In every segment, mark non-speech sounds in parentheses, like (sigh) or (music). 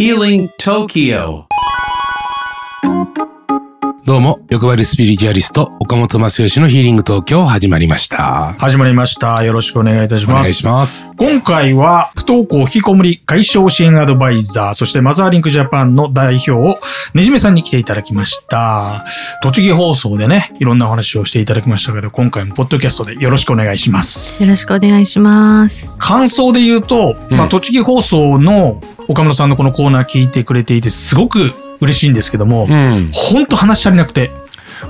Healing Tokyo どうも、欲張りスピリチュアリスト、岡本正義のヒーリング東京始まりました。始まりました。よろしくお願いいたします。お願いします。今回は、不登校引きこもり解消支援アドバイザー、そしてマザーリンクジャパンの代表、ねじめさんに来ていただきました。栃木放送でね、いろんなお話をしていただきましたけど、今回もポッドキャストでよろしくお願いします。よろしくお願いします。感想で言うと、まあ、栃木放送の岡村さんのこのコーナー聞いてくれていて、すごく嬉しいんですけども、うん。ほんと話足りなくて、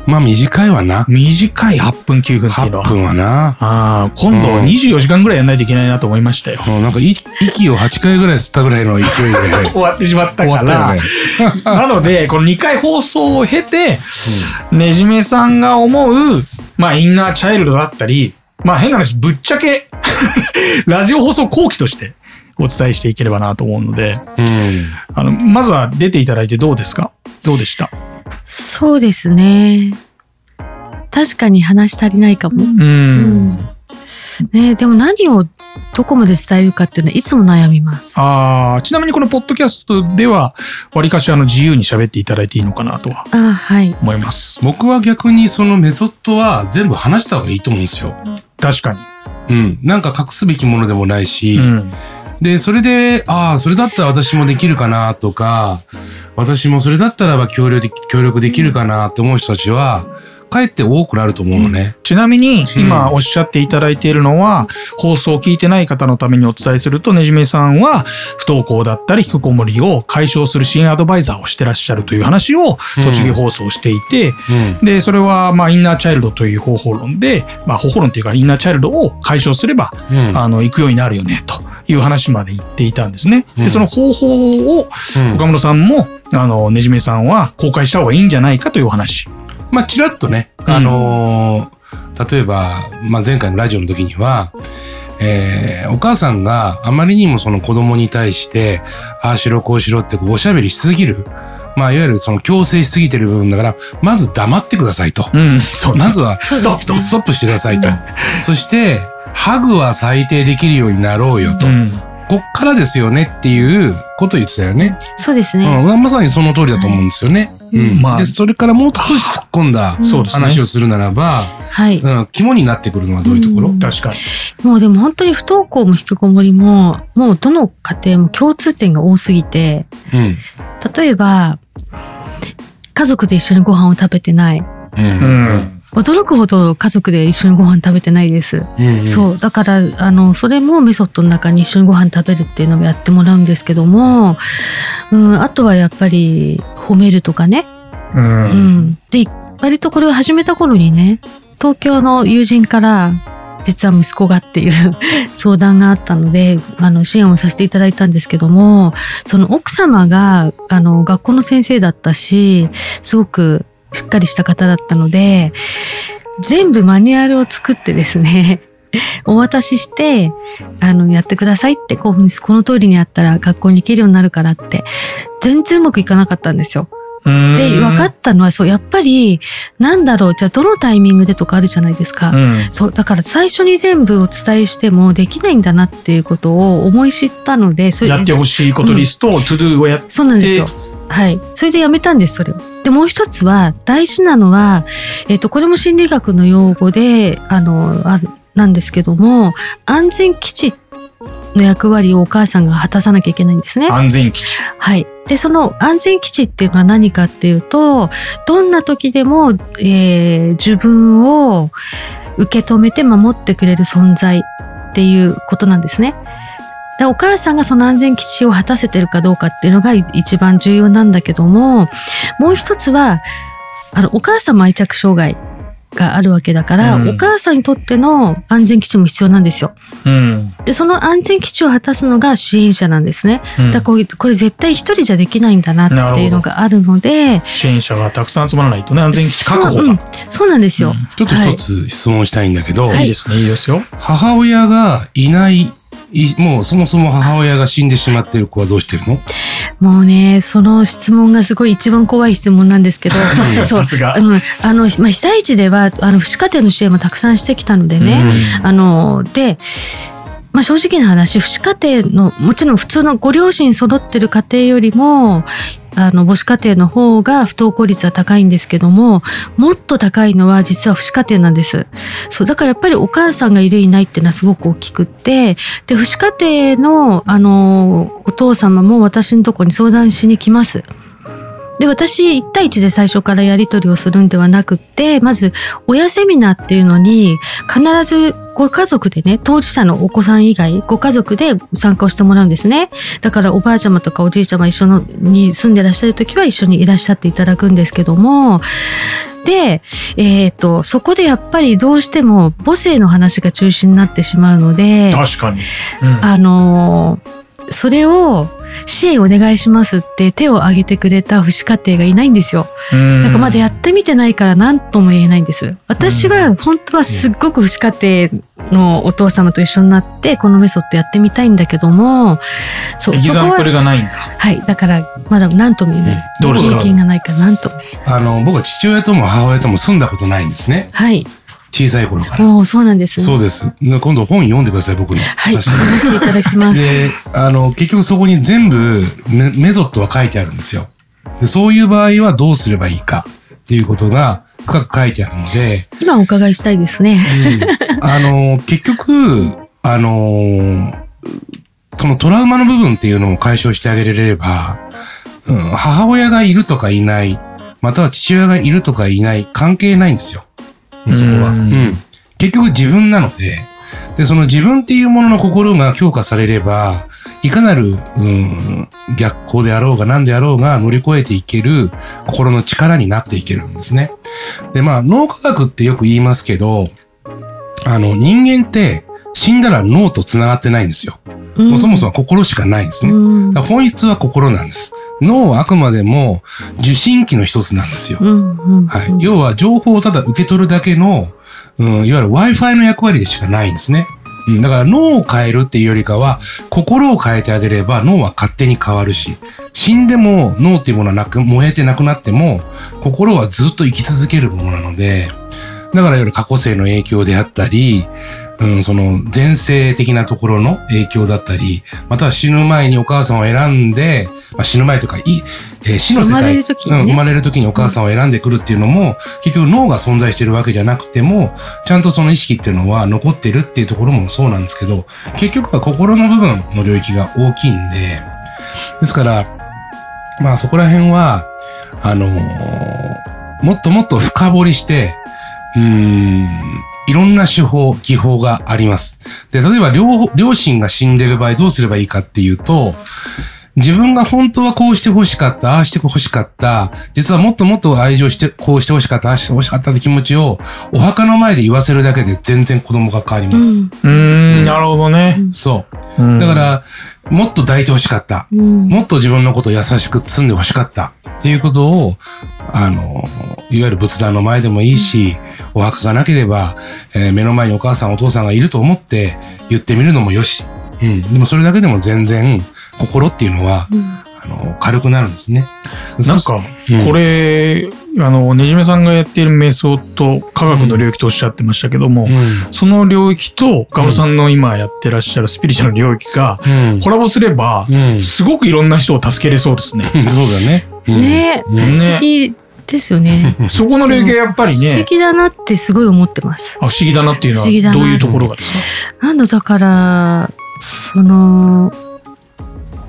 まあ短いわな。短い8分9分っていうの8は。分はな。ああ、今度うん24時間ぐらいやんないといけないなと思いましたよ。もうなんかい息を8回ぐらい吸ったぐらいの勢いで (laughs) 終わってしまったから、よね。なので、この2回放送を経て、ねじめさんが思う、まあ、インナーチャイルドだったり、まあ、変な話、ぶっちゃけ、(laughs) ラジオ放送後期としてお伝えしていければなと思うので、うん。あの、まずは出ていただいてどうですか？どうでした？そうですね。確かに話し足りないかも。う。うんん。ねでも何をどこまで伝えるかっていうのはいつも悩みます。ああ、ちなみにこのポッドキャストでは、わりかしあの自由に喋っていただいていいのかなとはあはい。思います。僕は逆にそのメソッドは全部話した方がいいと思うんですよ。確かに。うん。なんか隠すべきものでもないし、うん。で、それで、ああ、それだったら私もできるかなとか、私もそれだったらば協力で協力できるかなと思う人たちは、かえって多くなると思うのね。ちなみに、うん今おっしゃっていただいているのは、放送を聞いてない方のためにお伝えすると、ねじめさんは、不登校だったり、引きこもりを解消する支援アドバイザーをしてらっしゃるという話を、うん栃木放送していて、うん。で、それは、まあ、インナーチャイルドという方法論で、まあ、方法論っていうか、インナーチャイルドを解消すれば、うん。あの、行くようになるよね、という話まで言っていたんですね。で、うんその方法を、うん岡村さんも、あの、ねじめさんは公開した方がいいんじゃないかというお話。まあ、ちらっとね、うんあのー例えば、まあ、前回のラジオの時には、えーお母さんがあまりにもその子供に対して、ああしろこうしろってこうおしゃべりしすぎる。まあ、いわゆるその強制しすぎてる部分だから、まず黙ってくださいと。うん、そうまずは、ストップと。ストップしてくださいと。そして、ハグは最低できるようになろうよと。うんこっからですよねっていうことを言ってたよね。そうですね。うん、まさにその通りだと思うんですよね。うんまあでそれからもう少し突っ込んだ話をするならば、はい。うん、肝になってくるのはどういうところ、うん確かに。もうでも本当に不登校も引きこもりも、もうどの家庭も共通点が多すぎて、うん。例えば、家族で一緒にご飯を食べてない。うん。うん。驚くほど家族で一緒にご飯食べてないです。うん。そう。だから、あの、それもメソッドの中に一緒にご飯食べるっていうのをやってもらうんですけども、うん、あとはやっぱり褒めるとかね。う。うんん。で、割とこれを始めた頃にね、東京の友人から、実は息子がっていう (laughs) 相談があったので、あの、支援をさせていただいたんですけども、その奥様が、あの、学校の先生だったし、すごくしっかりした方だったので、全部マニュアルを作ってですね、(laughs) お渡しして、あの、やってくださいって、こういうふうに、この通りにやったら学校に行けるようになるからって、全然うまくいかなかったんですよ。で、分かったのは、そう、やっぱり、なんだろう、じゃあどのタイミングでとかあるじゃないですか。うん。そう、だから最初に全部お伝えしてもできないんだなっていうことを思い知ったので、それやってほしいことリストを、トゥドゥをやって、そうなんですよ。はい。それでやめたんです、それを。で、もう一つは、大事なのは、えっ、と、これも心理学の用語で、あの、ある、なんですけども、安全基地の役割をお母さんが果たさなきゃいけないんですね。安全基地。はい。で、その安全基地っていうのは何かっていうと、どんな時でも、えー自分を受け止めて守ってくれる存在っていうことなんですね。でお母さんがその安全基地を果たせてるかどうかっていうのが一番重要なんだけども、もう一つは、あの、お母さんも愛着障害があるわけだから、うんお母さんにとっての安全基地も必要なんですよ。うん。で、その安全基地を果たすのが支援者なんですね。うんだからこういうこれ絶対一人じゃできないんだなっていうのがあるので、支援者がたくさん集まらないとね、安全基地確保が。そううんそうなんですよ。うんちょっと一つ質問したいんだけど、はいいいですね、いいですよ。母親がいない、いもうそもそも母親が死んでしまってる子はどうしてるの？もうね、その質問がすごい一番怖い質問なんですけど、(laughs) そうあの、まあ、被災地では、あの、父子家庭の支援もたくさんしてきたのでね、あの、で、まあ、正直な話父子家庭のもちろん普通のご両親揃ってる家庭よりもあの母子家庭の方が不登校率は高いんですけどももっと高いのは実は父子家庭なんです。そうだからやっぱりお母さんがいるいないっていうのはすごく大きくってで父子家庭のあのお父様も私のところに相談しに来ます。で、私、1対1で最初からやり取りをするんではなくって、まず、親セミナーっていうのに、必ずご家族でね、当事者のお子さん以外、ご家族で参加をしてもらうんですね。だから、おばあちゃまとかおじいちゃま一緒のに住んでらっしゃる時は一緒にいらっしゃっていただくんですけども、で、えっ、と、そこでやっぱりどうしても母性の話が中心になってしまうので、確かに。うんあのーそれを支援お願いしますって手を挙げてくれた父子家庭がいないんですよ。うんだからまだやってみてないから何とも言えないんです。私は本当はすっごく父子家庭のお父様と一緒になってこのメソッドやってみたいんだけども、そエキそこはザンプルがないんだ。はいだからまだ何とも言えない。経験がないから何とも言えない。あの、僕は父親とも母親とも住んだことないんですね。はい。小さい頃から。おおそうなんですね。そうです。で今度本読んでください、僕の。はい。読ませていただきます。で、あの、結局そこに全部メメソッドは書いてあるんですよ。でそういう場合はどうすればいいかっていうことが深く書いてあるので、今お伺いしたいですね。あの、結局、あの、そのトラウマの部分っていうのを解消してあげれれば、うん、母親がいるとかいない、または父親がいるとかいない、関係ないんですよ。そこは。結局自分なので、で、その自分っていうものの心が強化されれば、いかなる、うん、逆行であろうが何であろうが乗り越えていける心の力になっていけるんですね。で、まあ、脳科学ってよく言いますけど、あの、人間って死んだら脳と繋がってないんですよ。もうそもそも心しかないんですね。本質は心なんです。脳はあくまでも受信機の一つなんですよ。要は情報をただ受け取るだけの、うん、いわゆる Wi-Fi の役割でしかないんですね。うん、だから脳を変えるっていうよりかは、心を変えてあげれば脳は勝手に変わるし、死んでも脳っていうものはなく、燃えてなくなっても、心はずっと生き続けるものなので、だからいわゆる過去性の影響であったり、うん、その前世的なところの影響だったり、または死ぬ前にお母さんを選んで、まあ、死ぬ前とか、いえー死の世界。生まれる時にね。うん、生まれる時にお母さんを選んでくるっていうのも、結局脳が存在してるわけじゃなくても、ちゃんとその意識っていうのは残ってるっていうところもそうなんですけど、結局は心の部分の領域が大きいんで、ですから、まあそこら辺は、あのーもっともっと深掘りして、うーん、いろんな手法、技法があります。で、例えば両方、両親が死んでる場合どうすればいいかっていうと、自分が本当はこうして欲しかった、ああして欲しかった、実はもっともっと愛情して、こうして欲しかった、ああして欲しかったって気持ちを、お墓の前で言わせるだけで全然子供が変わります。うーん、なるほどね。そう。うんだから、もっと抱いて欲しかった。うんもっと自分のことを優しく包んで欲しかったっていうことを、あの、いわゆる仏壇の前でもいいし、お墓がなければ、えー目の前にお母さんお父さんがいると思って言ってみるのもよし。うん。でもそれだけでも全然心っていうのは、あの、軽くなるんですね。なんかうん、これ、あの、ねじめさんがやっている瞑想と科学の領域とおっしゃってましたけども、うん。その領域と、岡本さんの今やってらっしゃるスピリチュアルの領域がうん。コラボすれば、うん。すごくいろんな人を助けれそうですね。(laughs) そうだね。うんねうん不思議ですよね。(laughs) そこの領域はやっぱり不思ね、議だなってすごい思ってます。あ不思議だなっていうのはどういうところがですか？なんだだから、その、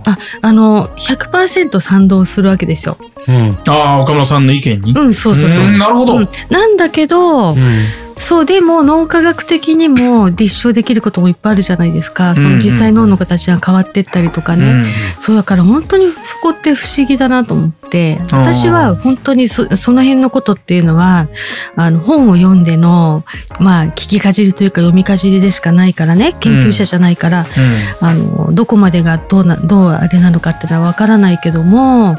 あ、あの、100%賛同するわけですよ。うん。ああ、岡本さんの意見に？うん、そうそうそう。んなるほど。うんなんだけど、そう、でも脳科学的にも立証できることもいっぱいあるじゃないですか。その実際脳の形が変わってったりとかね。うんそうだから本当にそこって不思議だなと思って。私は本当にそその辺のことっていうのはあの本を読んでのまあ聞きかじりというか読みかじりでしかないからね。研究者じゃないから、あのどこまでがどうなどうあれなのかっていうのはわからないけども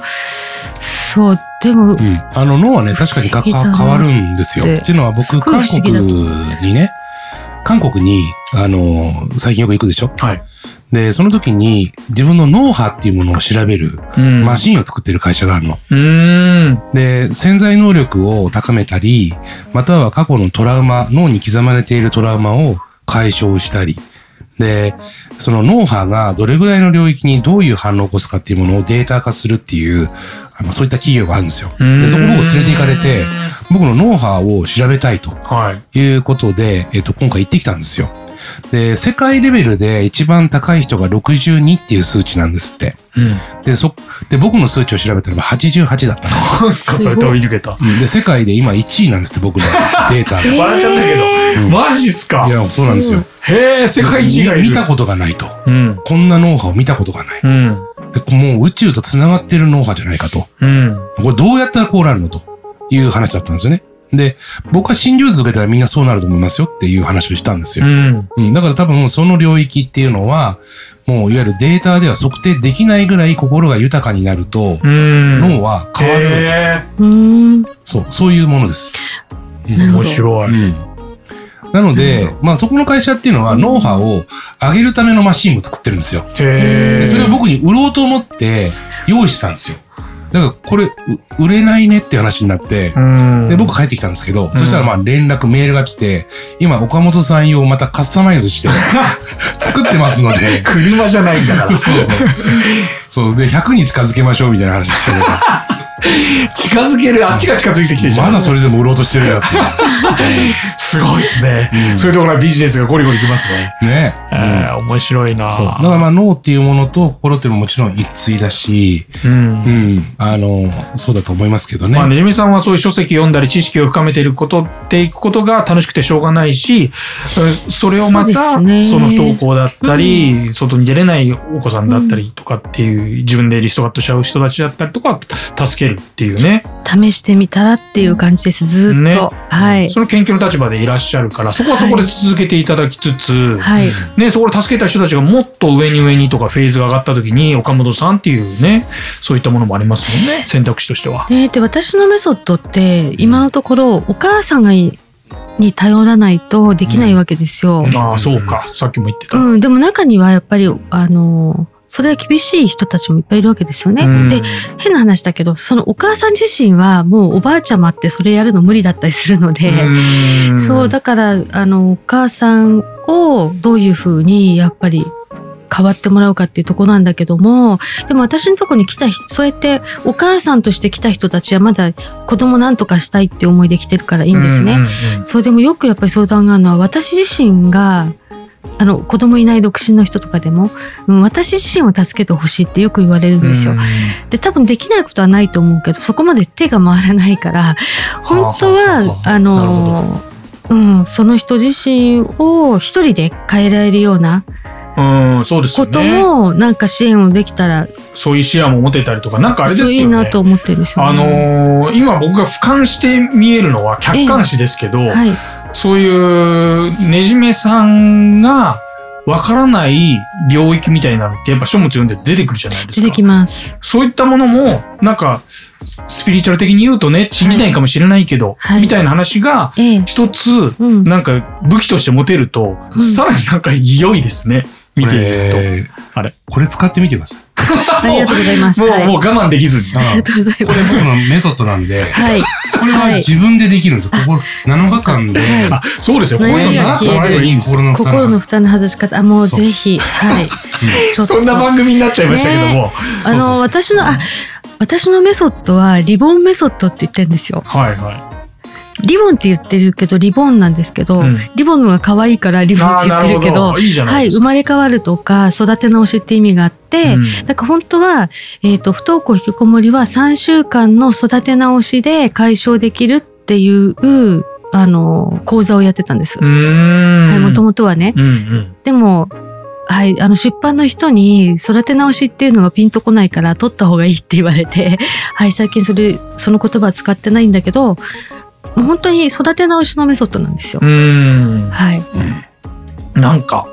そうでも、うん。あの脳はね、確かに変わるんですよ。ってっていうのは僕、韓国にね、韓国に、あの、最近よく行くでしょ？はい。で、その時に自分の脳波っていうものを調べるうんマシンを作ってる会社があるの。うーん。で、潜在能力を高めたり、または過去のトラウマ、脳に刻まれているトラウマを解消したり、で、その脳波がどれぐらいの領域にどういう反応を起こすかっていうものをデータ化するっていう、あのそういった企業があるんですよ。で、そこ僕連れて行かれて、僕の脳波を調べたいとはい。いうことで、えっと、今回行ってきたんですよ。で、世界レベルで一番高い人が62っていう数値なんですって。うん。で、そ、で、僕の数値を調べたらば88だったんですよ。(laughs) すか、それ飛び抜けた。うんで、世界で今1位なんですって、僕のデータで。(laughs) 笑っちゃったけど、うんマジっすか？いや、そうなんですよ。へえ、世界一がいる。見見たことがないと。うん。こんな脳波を見たことがない。もう宇宙と繋がってる脳波じゃないかと。うん。これどうやったらこうなるのという話だったんですよね。で、僕は診療図受けたらみんなそうなると思いますよっていう話をしたんですよ。うん。うん、だから多分その領域っていうのは、もういわゆるデータでは測定できないぐらい心が豊かになると、うん。脳は変わる。へうーん。そう、そういうものです。面白い。うんなので、まあそこの会社っていうのは脳波を上げるためのマシンも作ってるんですよ。で、それを僕に売ろうと思って用意したんですよ。だからこれう売れないねって話になって、うん。で、僕帰ってきたんですけど、うんそしたらまあ連絡、メールが来て、今岡本さん用またカスタマイズして (laughs) 作ってますので、車じゃないんだから。(laughs) そうそう。そう。で、100に近づけましょうみたいな話してる (laughs) (laughs) 近づける、あっちが近づいてきてまだそれでも売ろうとしてるんだって。(laughs) すごいですね。うんそういうところはビジネスがゴリゴリきますね。ね。えー、面白いな。だからまあ脳っていうものと心っていうのももちろん一対だし、うんう。ん、あの、そうだと思いますけどね。まあ、ねじみさんはそういう書籍読んだり知識を深めていることっていくことが楽しくてしょうがないし、うんそれをまたそ,、の不登校だったり、外に出れないお子さんだったりとかっていう、自分でリストカットしちゃう人たちだったりとか助けるっていうね試してみたらっていう感じです。ずーっと。ねはい。その研究の立場でいらっしゃるからそこはそこで続けていただきつつ、はい。ね、そこで助けた人たちがもっと上に上にとかフェーズが上がった時に岡本さんっていうねそういったものもありますもんね選択肢としては。ね、で私のメソッドって今のところお母さんがいに頼らないとできないわけですよ。ああそうかさっきも言ってた。うん、でも中にはやっぱりあのそれは厳しい人たちもいっぱいいるわけですよね。うんで変な話だけどそのお母さん自身はもうおばあちゃまってそれやるの無理だったりするので、うんそうだからあのお母さんをどういうふうにやっぱり変わってもらうかっていうとこなんだけどもでも私のとこに来た人そうやってお母さんとして来た人たちはまだ子供なんとかしたいって思いで来てるからいいんですね。うんうんうんそうでもよくやっぱり相談があるのは私自身があの子供いない独身の人とかでも、うん、私自身を助けてほしいってよく言われるんですよ。で多分できないことはないと思うけどそこまで手が回らないから本当はあのうん、その人自身を一人で変えられるようなうん、そうですよことね。もなんか支援をできたらそういう視野も持てたりとか、なんかあれですそういいよね。なと思ってるんですよあね。のー今僕が俯瞰して見えるのは客観視ですけど、はい、そういうねじめさんがわからない領域みたいなのってやっぱ書物読んで出てくるじゃないですか。出てきます。そういったものも、なんか、スピリチュアル的に言うとね、信じないかもしれないけど、はいみたいな話が、ええ、一つ、うん、なんか武器として持てると、うんさらになんか良いですね。見ていると。これあれ？これ使ってみてください。(laughs) ありがとうございます。もう、はい、もう我慢できずに。ありがとうございこれます。僕のメソッドなんで、はい、これは自分でできるんですよ。ここ7日間で、あ、そうですよ。こういうの習ってもらえばいいんですよ。心の負担心の負担の外し方、あ、もうぜひ、はい。そんな番組になっちゃいましたけども。あの、私の、あ、私のメソッドはリボンメソッドって言ってるんですよ。はいはリボンって言ってるけど、リボンなんですけど、うんリボンのが可愛いからリい。ボンって言ってるけど、はい。生まれ変わるとか、育て直しって意味があって、うんだから本当は、えっ、と、不登校引きこもりは3週間の育て直しで解消できるっていう、あの、講座をやってたんです。はい、もともとはね。うんうん。でも、はい、あの出版の人に育て直しっていうのがピンとこないから取った方がいいって言われて、はい、最近それ、その言葉は使ってないんだけど、本当に育て直しのメソッドなんですよう。ーん。はい。なんか、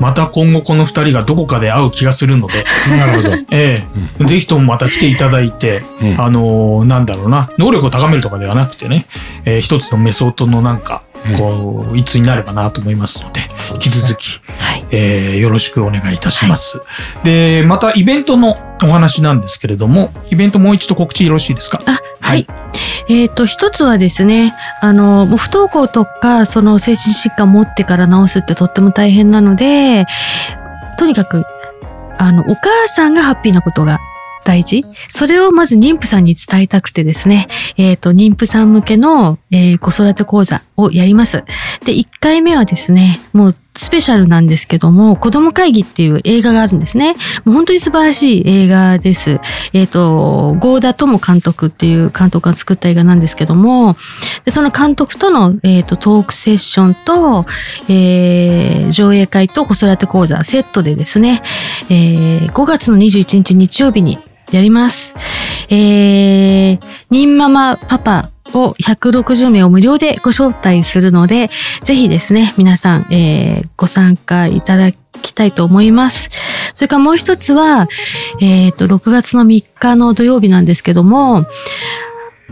また今後この二人がどこかで会う気がするので、なるほど。ええ、ぜひともまた来ていただいて、うんあのーなんだろうな、能力を高めるとかではなくてね、えー一つのメソッドのなんか、こう、一になればなと思いますので、引き続き、はい。えーよろしくお願いいたします。で、またイベントのお話なんですけれども、イベントもう一度告知よろしいですか？あ、はい。えっ、と、一つはですね、あの、もう不登校とか、その精神疾患を持ってから治すってとっても大変なので、とにかく、あの、お母さんがハッピーなことが大事？それをまず妊婦さんに伝えたくてですね、えっ、と、妊婦さん向けの、えー子育て講座をやります。で、1回目はですね、もうスペシャルなんですけども、子供会議っていう映画があるんですね。もう本当に素晴らしい映画です。えっ、と、ゴーダ友監督っていう監督が作った映画なんですけども、でその監督との、えー、とトークセッションと、えー上映会と子育て講座セットでですね、えー5月の21日日曜日にやります。えー、ニンママパパを160名を無料でご招待するので、ぜひですね、皆さん、えーご参加いただきたいと思います。それからもう一つは、えっ、と、6月の3日の土曜日なんですけども、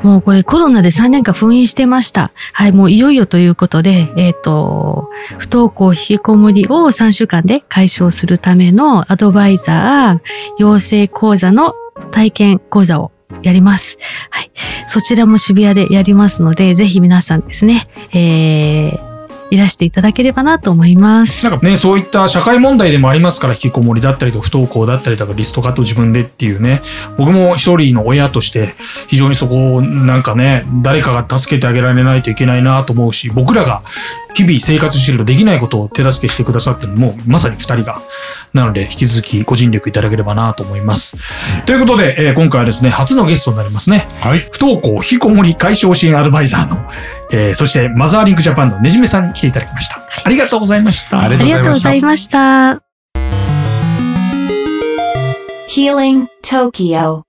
もうこれコロナで3年間封印してました。はい、もういよいよということで、えっ、と、不登校引きこもりを3週間で解消するためのアドバイザー、養成講座の体験講座をやります。はい。そちらも渋谷でやりますので、ぜひ皆さんですね、えー、いらしていただければなと思います。なんかね、そういった社会問題でもありますから、引きこもりだったりとか、不登校だったりとか、リストカット自分でっていうね、僕も一人の親として、非常にそこをなんかね、誰かが助けてあげられないといけないなと思うし、僕らが日々生活してるとできないことを手助けしてくださってるのも、まさに二人が。なので、引き続きご尽力いただければなと思います。ということで、えー今回はですね、初のゲストになりますね。はい。不登校引きこもり解消支援アドバイザーの、えーそしてマザーリンクジャパンのねじめさんに来ていただきました。ありがとうございました。ありありがとうございました。Healing Tokyo